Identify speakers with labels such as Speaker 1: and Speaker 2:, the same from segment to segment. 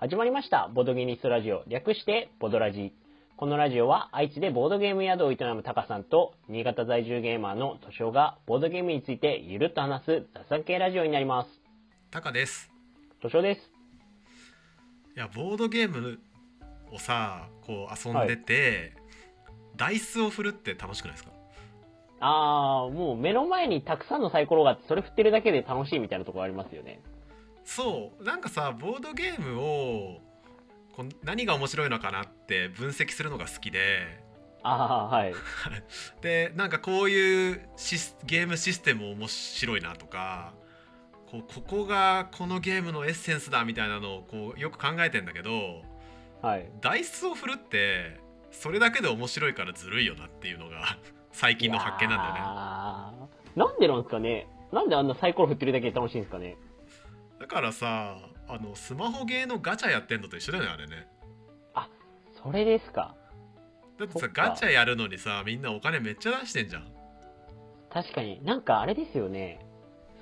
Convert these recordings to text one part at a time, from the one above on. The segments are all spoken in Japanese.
Speaker 1: 始まりました。ボードゲニストラジオ。略して、ボドラジ。このラジオは、愛知でボードゲーム宿を営むタカさんと、新潟在住ゲーマーのトシオが、ボードゲームについてゆるっと話す雑談系ラジオになります。
Speaker 2: タカです
Speaker 1: トシオです。
Speaker 2: いやボードゲームをさこう遊んでて、ダイスを振るって楽しくないですか？
Speaker 1: あー、もう目の前にたくさんのサイコロがあって、それ振ってるだけで楽しいみたいなところありますよね。
Speaker 2: そうなんかさボードゲームをこう何が面白いのかなって分析するのが好きで
Speaker 1: あー、はい。
Speaker 2: でなんかこういうゲームシステム面白いなとかこうここがこのゲームのエッセンスだみたいなのをこうよく考えてんだけど
Speaker 1: はい。
Speaker 2: ダイスを振るってそれだけで面白いからずるいよなっていうのが 最近の発見なんだよね。
Speaker 1: なんでなんですかねなんであんなサイコロ振ってるだけで楽しいんですかね
Speaker 2: だからさあのスマホゲーのガチャやってんのと一緒だよねあれね。
Speaker 1: それですか。
Speaker 2: だってさガチャやるのにさみんなお金めっちゃ出してんじゃん。
Speaker 1: 確かに。なんかあれですよね。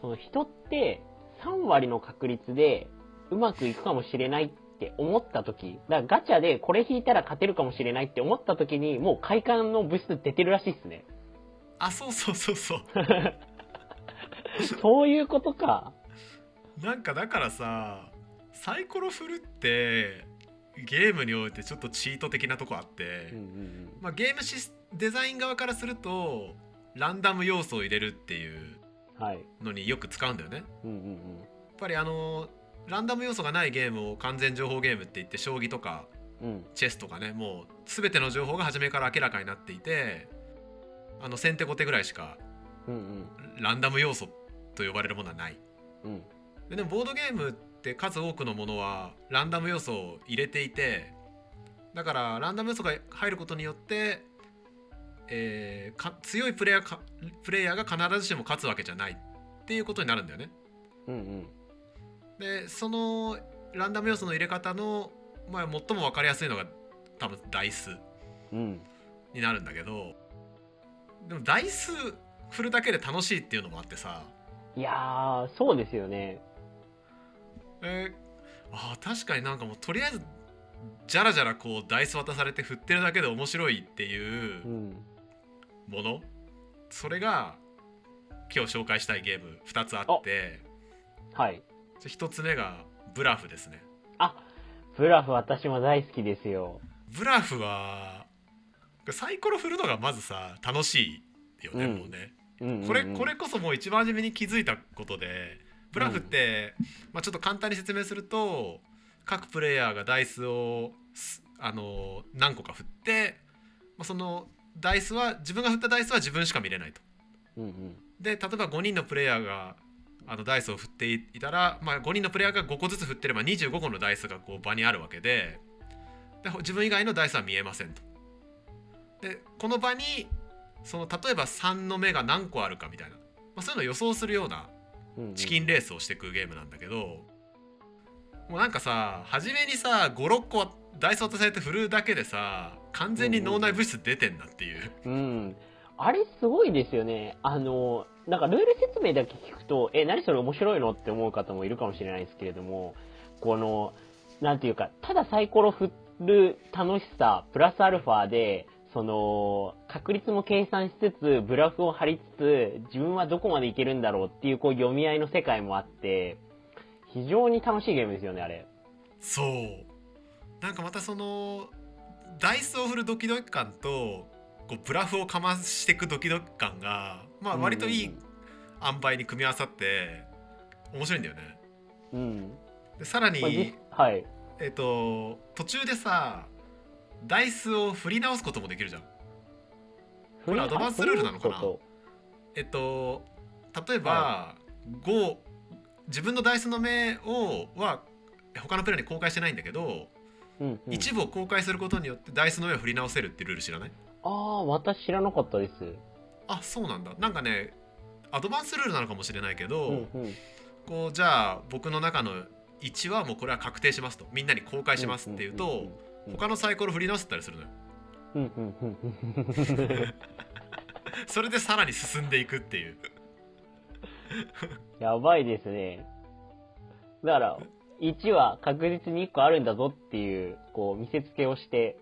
Speaker 1: その人って3割の確率でうまくいくかもしれないって思った時。だからガチャでこれ引いたら勝てるかもしれないって思った時にもう快感の物質出てるらしいっすね。
Speaker 2: あそうそうそうそう。
Speaker 1: そういうことか
Speaker 2: なんかだからさサイコロ振るってゲームにおいてちょっとチート的なとこあって、
Speaker 1: うんうん
Speaker 2: まあ、ゲームシスデザイン側からするとランダム要素を入れるっていう
Speaker 1: うんはい。
Speaker 2: のによく使うんだよね。
Speaker 1: うんうん
Speaker 2: やっぱりあのランダム要素がないゲームを完全情報ゲームって言って将棋とか
Speaker 1: うん。うん
Speaker 2: チェスとかねもう全ての情報が初めから明らかになっていてあの先手後手ぐらいしか
Speaker 1: うんうん。
Speaker 2: ランダム要素と呼ばれるものはない。
Speaker 1: うん
Speaker 2: ででもボードゲームって数多くのものはランダム要素を入れていてだからランダム要素が入ることによって、えーか強いプレイヤーかプレイヤーが必ずしも勝つわけじゃない。っていうことになるんだよね。
Speaker 1: うんうん。
Speaker 2: でそのランダム要素の入れ方の、まあ、最も分かりやすいのが多分ダイス
Speaker 1: うん。
Speaker 2: になるんだけどでもダイス振るだけで楽しいっていうのもあってさ。
Speaker 1: いやーそうですよね
Speaker 2: えーあー確かになんかもうとりあえずじゃらじゃらこうダイス渡されて振ってるだけで面白いっていううん。もの？それが今日紹介したいゲーム2つあって。
Speaker 1: はい。
Speaker 2: 1つ目がブラフですね。
Speaker 1: あブラフ私も大好きですよ。
Speaker 2: ブラフはサイコロ振るのがまずさ楽しいよね、
Speaker 1: うん。
Speaker 2: もうね。
Speaker 1: うんうんうん。
Speaker 2: これこれこそもう一番初めに気づいたことでブラフって、まあ、ちょっと簡単に説明すると各プレイヤーがダイスをすあの何個か振って、まあ、そのダイスは自分が振ったダイスは自分しか見れないと。
Speaker 1: うんうん
Speaker 2: で例えば5人のプレイヤーがあのダイスを振っていたら、まあ、5人のプレイヤーが5個ずつ振ってれば25個のダイスがこう場にあるわけでで自分以外のダイスは見えませんと。でこの場にその例えば3の目が何個あるかみたいな、まあ、そういうのを予想するような
Speaker 1: うんうん
Speaker 2: チキンレースをしていくゲームなんだけどもうなんかさ初めにさ56個ダイス渡されて振るだけでさ完全に脳内物質出てんなっていう。
Speaker 1: うん。あれすごいですよね。あの、なんかルール説明だけ聞くと、え、何それ面白いのって思う方もいるかもしれないですけれども、この、なんていうか、ただサイコロ振る楽しさ、プラスアルファで、その、確率も計算しつつ、ブラフを張りつつ、自分はどこまでいけるんだろうっていう、こう、読み合いの世界もあって、非常に楽しいゲームですよね、あれ。
Speaker 2: そうなんかまたそのダイスを振るドキドキ感とこうブラフをかましていくドキドキ感が、まあ、割といい塩梅に組み合わさって面白いんだよね。
Speaker 1: うん。
Speaker 2: でさらに、
Speaker 1: はい。
Speaker 2: えっと途中でさダイスを振り直すこともできるじゃん。これアドバンスルールなのかな？えっと例えば、5自分のダイスの目をは他のプレイに公開してないんだけど、
Speaker 1: うんうん、
Speaker 2: 一部を公開することによってダイスの目を振り直せるっていうルール知らない？
Speaker 1: ああ、私知らなかったです。
Speaker 2: あそうなんだ。なんかねアドバンスルールなのかもしれないけど、
Speaker 1: うんうん。
Speaker 2: こうじゃあ僕の中の1はもうこれは確定しますと。みんなに公開しますっていうと、
Speaker 1: うんうんうん
Speaker 2: 他のサイコロ振り直せたりするのよ
Speaker 1: うんうんうんうん。
Speaker 2: それでさらに進んでいくっていう
Speaker 1: やばいですね。だから、1は確実に1個あるんだぞっていう、こう、見せつけをして、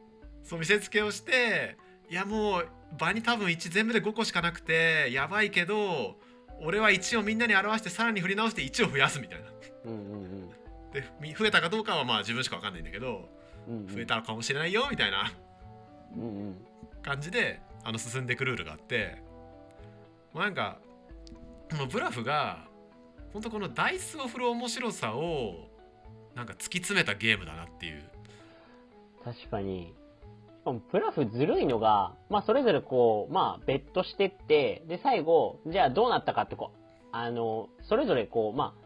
Speaker 2: そう見せつけをしていやもう場に多分1全部で5個しかなくてやばいけど俺は1をみんなに表してさらに振り直して1を増やすみたいな
Speaker 1: うんうん
Speaker 2: でみ増えたかどうかはまあ自分しか分かんないんだけど
Speaker 1: うん。うんうん
Speaker 2: 増えたかもしれないよみたいな。感じであの進んでいくルールがあってもうなんかこのブラフが本当このダイスを振る面白さをなんか突き詰めたゲームだなっていう
Speaker 1: 確かに。しかも、プラフずるいのが、まあ、それぞれこう、まあ、ベットしてって、で、最後、じゃあどうなったかってこう、あの、それぞれこう、まあ、さ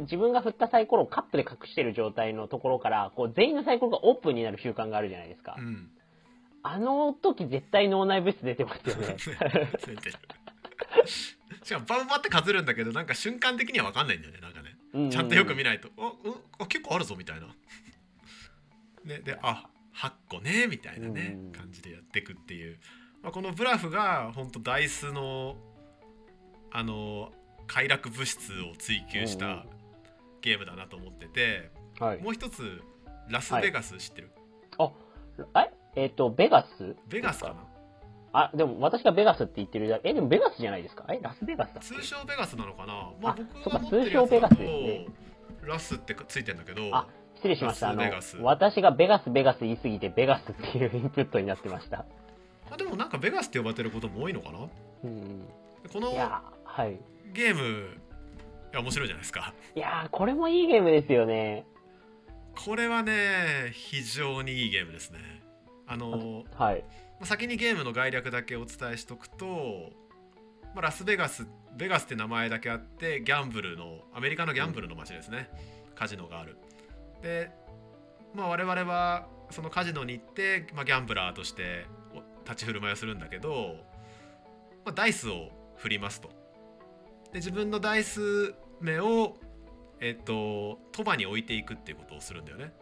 Speaker 1: 自分が振ったサイコロをカップで隠してる状態のところから、こう、全員のサイコロがオープンになる習慣があるじゃないですか。
Speaker 2: うん
Speaker 1: あの時絶対脳内物質出てますよね。
Speaker 2: 出てるしかもバンバンって数るんだけどなんか瞬間的には分かんないんだよねなんかね
Speaker 1: うんうん
Speaker 2: ちゃんとよく見ないと、あうんあ結構あるぞみたいな。ね、であ8個ねみたいなね、
Speaker 1: うん
Speaker 2: 感じでやっていくっていう、まあ、このブラフが本当ダイスのあの快楽物質を追求したゲームだなと思ってて、
Speaker 1: はい。
Speaker 2: もう一つラスベガス知ってる、
Speaker 1: ええっ、と、ベガス？
Speaker 2: ベガスかな？
Speaker 1: あ、でも私がベガスって言ってる。え、でもベガスじゃないですか？え、ラスベガスだ
Speaker 2: 通称ベガスなのかな？まあ
Speaker 1: あ
Speaker 2: 僕
Speaker 1: そっか
Speaker 2: が持ってる
Speaker 1: 通称ベガス
Speaker 2: やつラスってついてんだけど
Speaker 1: あ、失礼しました。あの
Speaker 2: ラスベガス、
Speaker 1: 私がベガス、ベガス言いすぎて、ベガスっていうインプットになってました。
Speaker 2: あでもなんかベガスって呼ばれてることも多いのかな？
Speaker 1: うん。
Speaker 2: この
Speaker 1: はい。
Speaker 2: ゲーム面白いじゃないですか。
Speaker 1: いやー、これもいいゲームですよね。
Speaker 2: これはね非常にいいゲームですね。あの
Speaker 1: はい。
Speaker 2: 先にゲームの概略だけお伝えしとくと、まあ、ラスベガスベガスって名前だけあってギャンブルのアメリカのギャンブルの街ですね、カジノがある。で、まあ、我々はそのカジノに行って、まあ、ギャンブラーとしてお立ち振る舞いをするんだけど、まあ、ダイスを振りますとで自分のダイス目をえっと賭場に置いていくっていうことをするんだよね。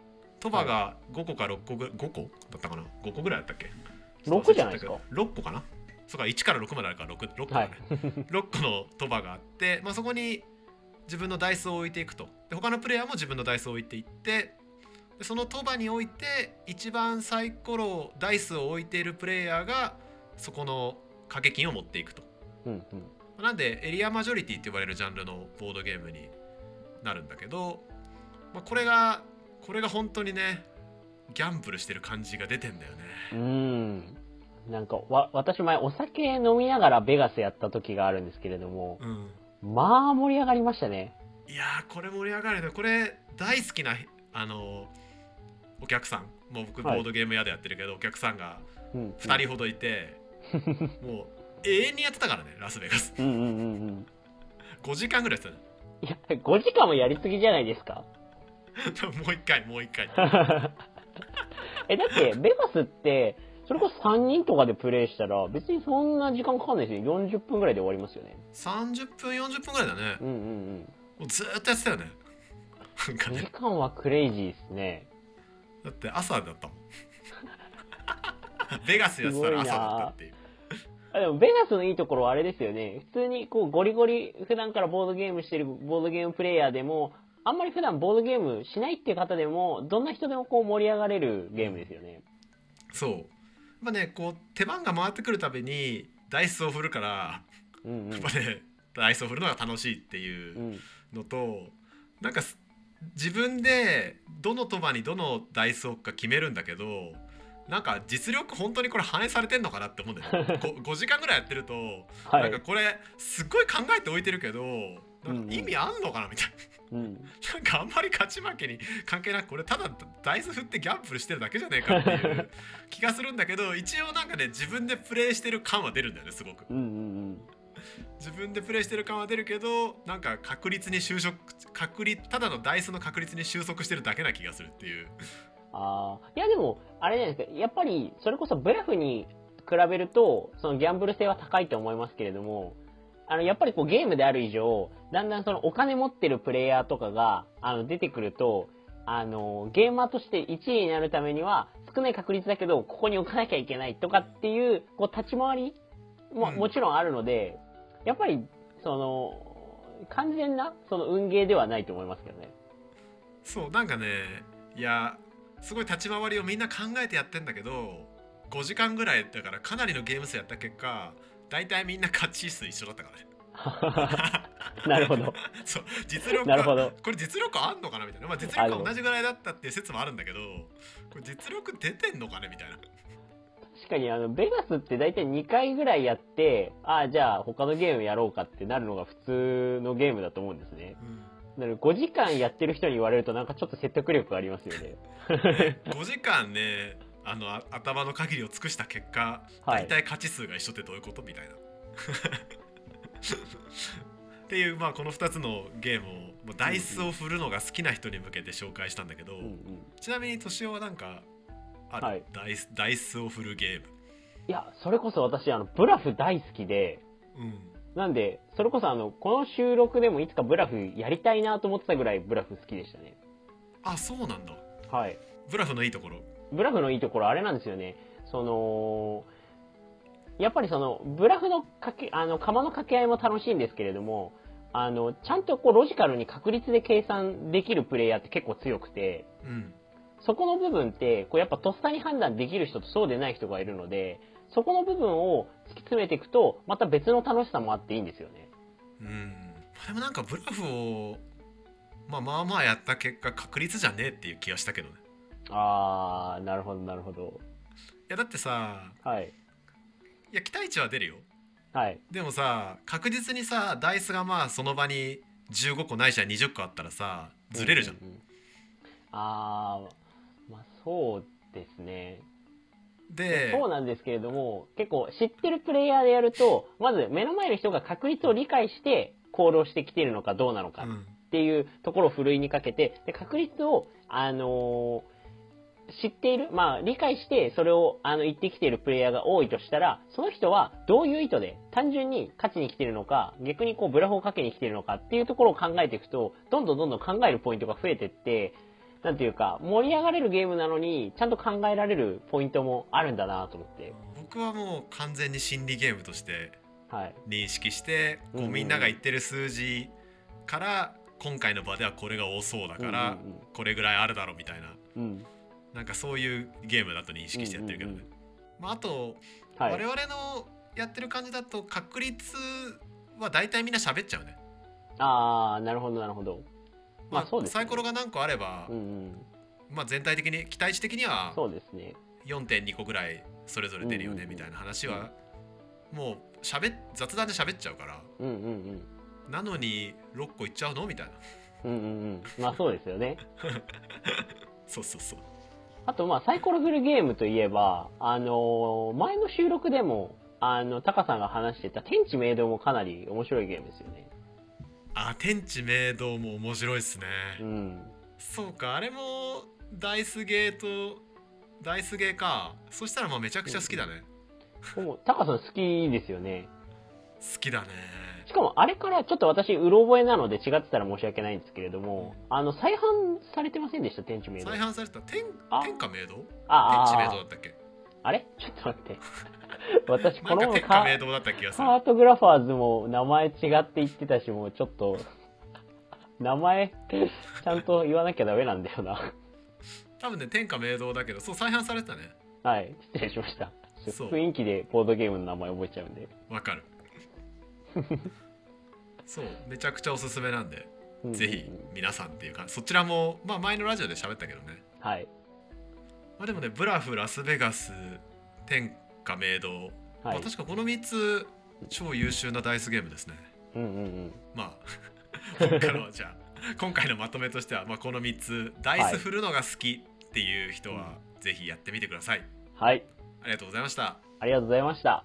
Speaker 2: 賭場が5個か6個ぐらい5個？だったかな？5個ぐらいだったっけ
Speaker 1: ？6じゃないですか。
Speaker 2: 6個かな？そうか1から6まであるから 6, 6個だ
Speaker 1: は
Speaker 2: ね
Speaker 1: い。
Speaker 2: 6個の賭場があって、まあ、そこに自分のダイスを置いていくと。で他のプレイヤーも自分のダイスを置いていってでその賭場に置いて一番サイコロダイスを置いているプレイヤーがそこの掛け金を持っていくと。
Speaker 1: うんうん。
Speaker 2: なんでエリアマジョリティって呼ばれるジャンルのボードゲームになるんだけど、まあ、これがこれが本当にねギャンブルしてる感じが出てんだよね
Speaker 1: うーん。なんか、わ、私前お酒飲みながらベガスやった時があるんですけれども、
Speaker 2: うん
Speaker 1: まあ盛り上がりましたね。
Speaker 2: いやーこれ盛り上がるねこれ大好きなあのお客さんもう僕ボ
Speaker 1: はい
Speaker 2: ードゲーム屋でやってるけど、お客さんが
Speaker 1: うん。
Speaker 2: 2人ほどいて、もう永遠にやってたからねラスベガス
Speaker 1: うんうんうんうん。
Speaker 2: 5時間ぐらいやって
Speaker 1: いや、5時間もやりすぎじゃないですか。
Speaker 2: もう一回もう一回
Speaker 1: え、だって、ベガスって、それこそ3人とかでプレイしたら、別にそんな時間かかんないですよ。40分ぐらいで終わりますよね。
Speaker 2: 30分40分ぐらいだね
Speaker 1: うんうん
Speaker 2: もうずーっとやってたよねなんか
Speaker 1: うん。2
Speaker 2: ね
Speaker 1: 時間はクレイジーですね。
Speaker 2: だって朝だったもん ベガスやってたら朝だったっていう
Speaker 1: あでも、ベガスのいいところはあれですよね。普通にこう、ゴリゴリ、普段からボードゲームしてるボードゲームプレイヤーでも、あんまり普段ボードゲームしないっていう方でも、どんな人でもこう盛り上がれるゲームですよね。
Speaker 2: そうまあねこう手番が回ってくるたびにダイスを振るから
Speaker 1: うんうん
Speaker 2: やっ。ぱねダイスを振るのが楽しいっていううんのとなんかす自分でどの賭場にどのダイスを置くか決めるんだけどなんか実力本当にこれ反映されてんのかなって思うんだよね 5, 5時間ぐらいやってると、
Speaker 1: はい
Speaker 2: なんか。これすっごい考えておいてるけどなんか意味あんのかなみたい
Speaker 1: うん。
Speaker 2: な なんかあんまり勝ち負けに関係なくこれただダイス振ってギャンブルしてるだけじゃねえかっていう 気がするんだけど一応なんかね自分でプレイしてる感は出るんだよねすごく。
Speaker 1: うんうんうん。
Speaker 2: 自分でプレイしてる感は出るけどなんか確率に就職確率ただのダイスの確率に収束してるだけな気がするっていう
Speaker 1: ああ、いやでも、あれじゃないですか、やっぱり、それこそブラフに比べると、そのギャンブル性は高いと思いますけれども、あの、やっぱりこうゲームである以上、だんだんそのお金持ってるプレイヤーとかが、あの、出てくると、あの、ゲーマーとして1位になるためには、少ない確率だけど、ここに置かなきゃいけないとかっていう、こう、立ち回りも、
Speaker 2: うん。
Speaker 1: もちろんあるので、やっぱり、その、完全な、その運ゲーではないと思いますけどね。
Speaker 2: そうなんかねいやすごい立ち回りをみんな考えてやってんだけど5時間ぐらいだからかなりのゲーム数やった結果大体みんな勝ち数一緒だったからね。
Speaker 1: なるほど。
Speaker 2: そう実力
Speaker 1: なるほど。
Speaker 2: これ実力あんのかなみたいな、まあ、実力は同じぐらいだったっていう説もあるんだけどこれ実力出てんのかねみたいな。
Speaker 1: 確かにあの、ベガスって大体2回ぐらいやって、ああ、じゃあ他のゲームやろうかってなるのが普通のゲームだと思うんですね。なので5時間やってる人に言われるとなんかちょっと説得力がありますよね。
Speaker 2: 5時間ねあのあ頭の限りを尽くした結果、
Speaker 1: はい。
Speaker 2: 大体勝ち数が一緒ってどういうことみたいな。っていうまあこの2つのゲームをもうダイスを振るのが好きな人に向けて紹介したんだけど、
Speaker 1: うんうん。
Speaker 2: ちなみに敏夫はなんかある、
Speaker 1: はい。
Speaker 2: ダイスダイスを振るゲーム。
Speaker 1: いや、それこそ私、あの、ブラフ大好きで、
Speaker 2: うん
Speaker 1: なんで、それこそあの、この収録でもいつかブラフやりたいなと思ってたぐらいブラフ好きでしたね。
Speaker 2: あそうなんだ
Speaker 1: はい。
Speaker 2: ブラフのいいところ
Speaker 1: ブラフのいいところあれなんですよね。その、やっぱりその、ブラフのかけ、あの、釜の掛け合いも楽しいんですけれども、あの、ちゃんとこう、ロジカルに確率で計算できるプレイヤーって結構強くて、
Speaker 2: うん
Speaker 1: そこの部分って、こうやっぱとっさに判断できる人とそうでない人がいるので、そこの部分を突き詰めていくと、また別の楽しさもあっていいんですよね。
Speaker 2: うんでもなんかブラフをまあまあまあやった結果確率じゃねえっていう気がしたけどね
Speaker 1: あー、なるほど、なるほど。
Speaker 2: いやだってさ
Speaker 1: はい。
Speaker 2: いや期待値は出るよ
Speaker 1: はい。
Speaker 2: でもさ確実にさダイスがまあその場に15個ないしは20個あったらさずれるじゃん、
Speaker 1: うううあー、まあそうですね。
Speaker 2: で
Speaker 1: そうなんですけれども、結構知ってるプレイヤーでやると、まず目の前の人が確率を理解して行動してきているのかどうなのかっ
Speaker 2: うん
Speaker 1: ていうところをふるいにかけて、で確率を、あのー知っている、まあ理解してそれをあの言ってきているプレイヤーが多いとしたら、その人はどういう意図で単純に勝ちに来ているのか、逆にこうブラフをかけに来ているのかっていうところを考えていくと、どんどんどんどん考えるポイントが増えていって、なんていうか、盛り上がれるゲームなのに、ちゃんと考えられるポイントもあるんだなと思って。
Speaker 2: 僕はもう完全に心理ゲームとして
Speaker 1: はい。
Speaker 2: 認識してこ
Speaker 1: うんう
Speaker 2: みんなが言ってる数字から今回の場ではこれが多そうだからこれぐらいあるだろうみたいな
Speaker 1: うん。うん。
Speaker 2: なんかそういうゲームだと認識してやってるけどね、まあ、あと
Speaker 1: はい。
Speaker 2: 我々のやってる感じだと確率は大体みんな喋っちゃうね、
Speaker 1: あー、なるほど、なるほど。まあ
Speaker 2: サイコロが何個あれば、
Speaker 1: うんうん。
Speaker 2: まあ、全体的に期待値的には
Speaker 1: そうですね。
Speaker 2: 4.2個ぐらいそれぞれ出るよねみたいな話はもう喋っ雑談で喋っちゃうから
Speaker 1: うんうんうん。
Speaker 2: なのに6個いっちゃうの？みたいな
Speaker 1: うんうんうん。まあそうですよね。
Speaker 2: そうそうそう
Speaker 1: あとまあサイコロ振るゲームといえば、あのー前の収録でも、あの、タカさんが話してた天地明堂もかなり面白いゲームですよね。
Speaker 2: あ天地明堂も面白いっすね、
Speaker 1: うん。
Speaker 2: そうかあれもダイスゲーとダイスゲーか。そしたらまあめちゃくちゃ好きだね、
Speaker 1: もうタカさん好きですよね。
Speaker 2: 好きだね。
Speaker 1: しかもあれからちょっと私、うろ覚えなので違ってたら申し訳ないんですけれども、あの、再販されてませんでした？天地明堂。
Speaker 2: 再販されてた。天
Speaker 1: あ。
Speaker 2: 天下明堂
Speaker 1: ああ。
Speaker 2: 天地明堂だったっけ？
Speaker 1: あれ？ちょっと待って。私、このまま
Speaker 2: なんか天
Speaker 1: カ
Speaker 2: 下明堂だった気がする
Speaker 1: カートグラファーズも名前違って言ってたし、もうちょっと、名前、ちゃんと言わなきゃダメなんだよな。
Speaker 2: 多分ね天下明堂だけどそう再販されてたね
Speaker 1: はい、失礼しました。雰囲気でボードゲームの名前覚えちゃうんで。
Speaker 2: わかる そうめちゃくちゃおすすめなんで、
Speaker 1: うん
Speaker 2: ぜひ皆さんっていうかそちらもまあ前のラジオで喋ったけどね
Speaker 1: はい。
Speaker 2: まあでもねブラフラスベガス天下明堂、
Speaker 1: はい。
Speaker 2: まあ、確かこの3つ超優秀なダイスゲームですね。
Speaker 1: うんうんうん。
Speaker 2: まあここからはじゃあ今回のまとめとしては、まあ、この3つダイス振るのが好きっていう人は、ぜひやってみてください。
Speaker 1: はい。
Speaker 2: ありがとうございました。
Speaker 1: ありがとうございました。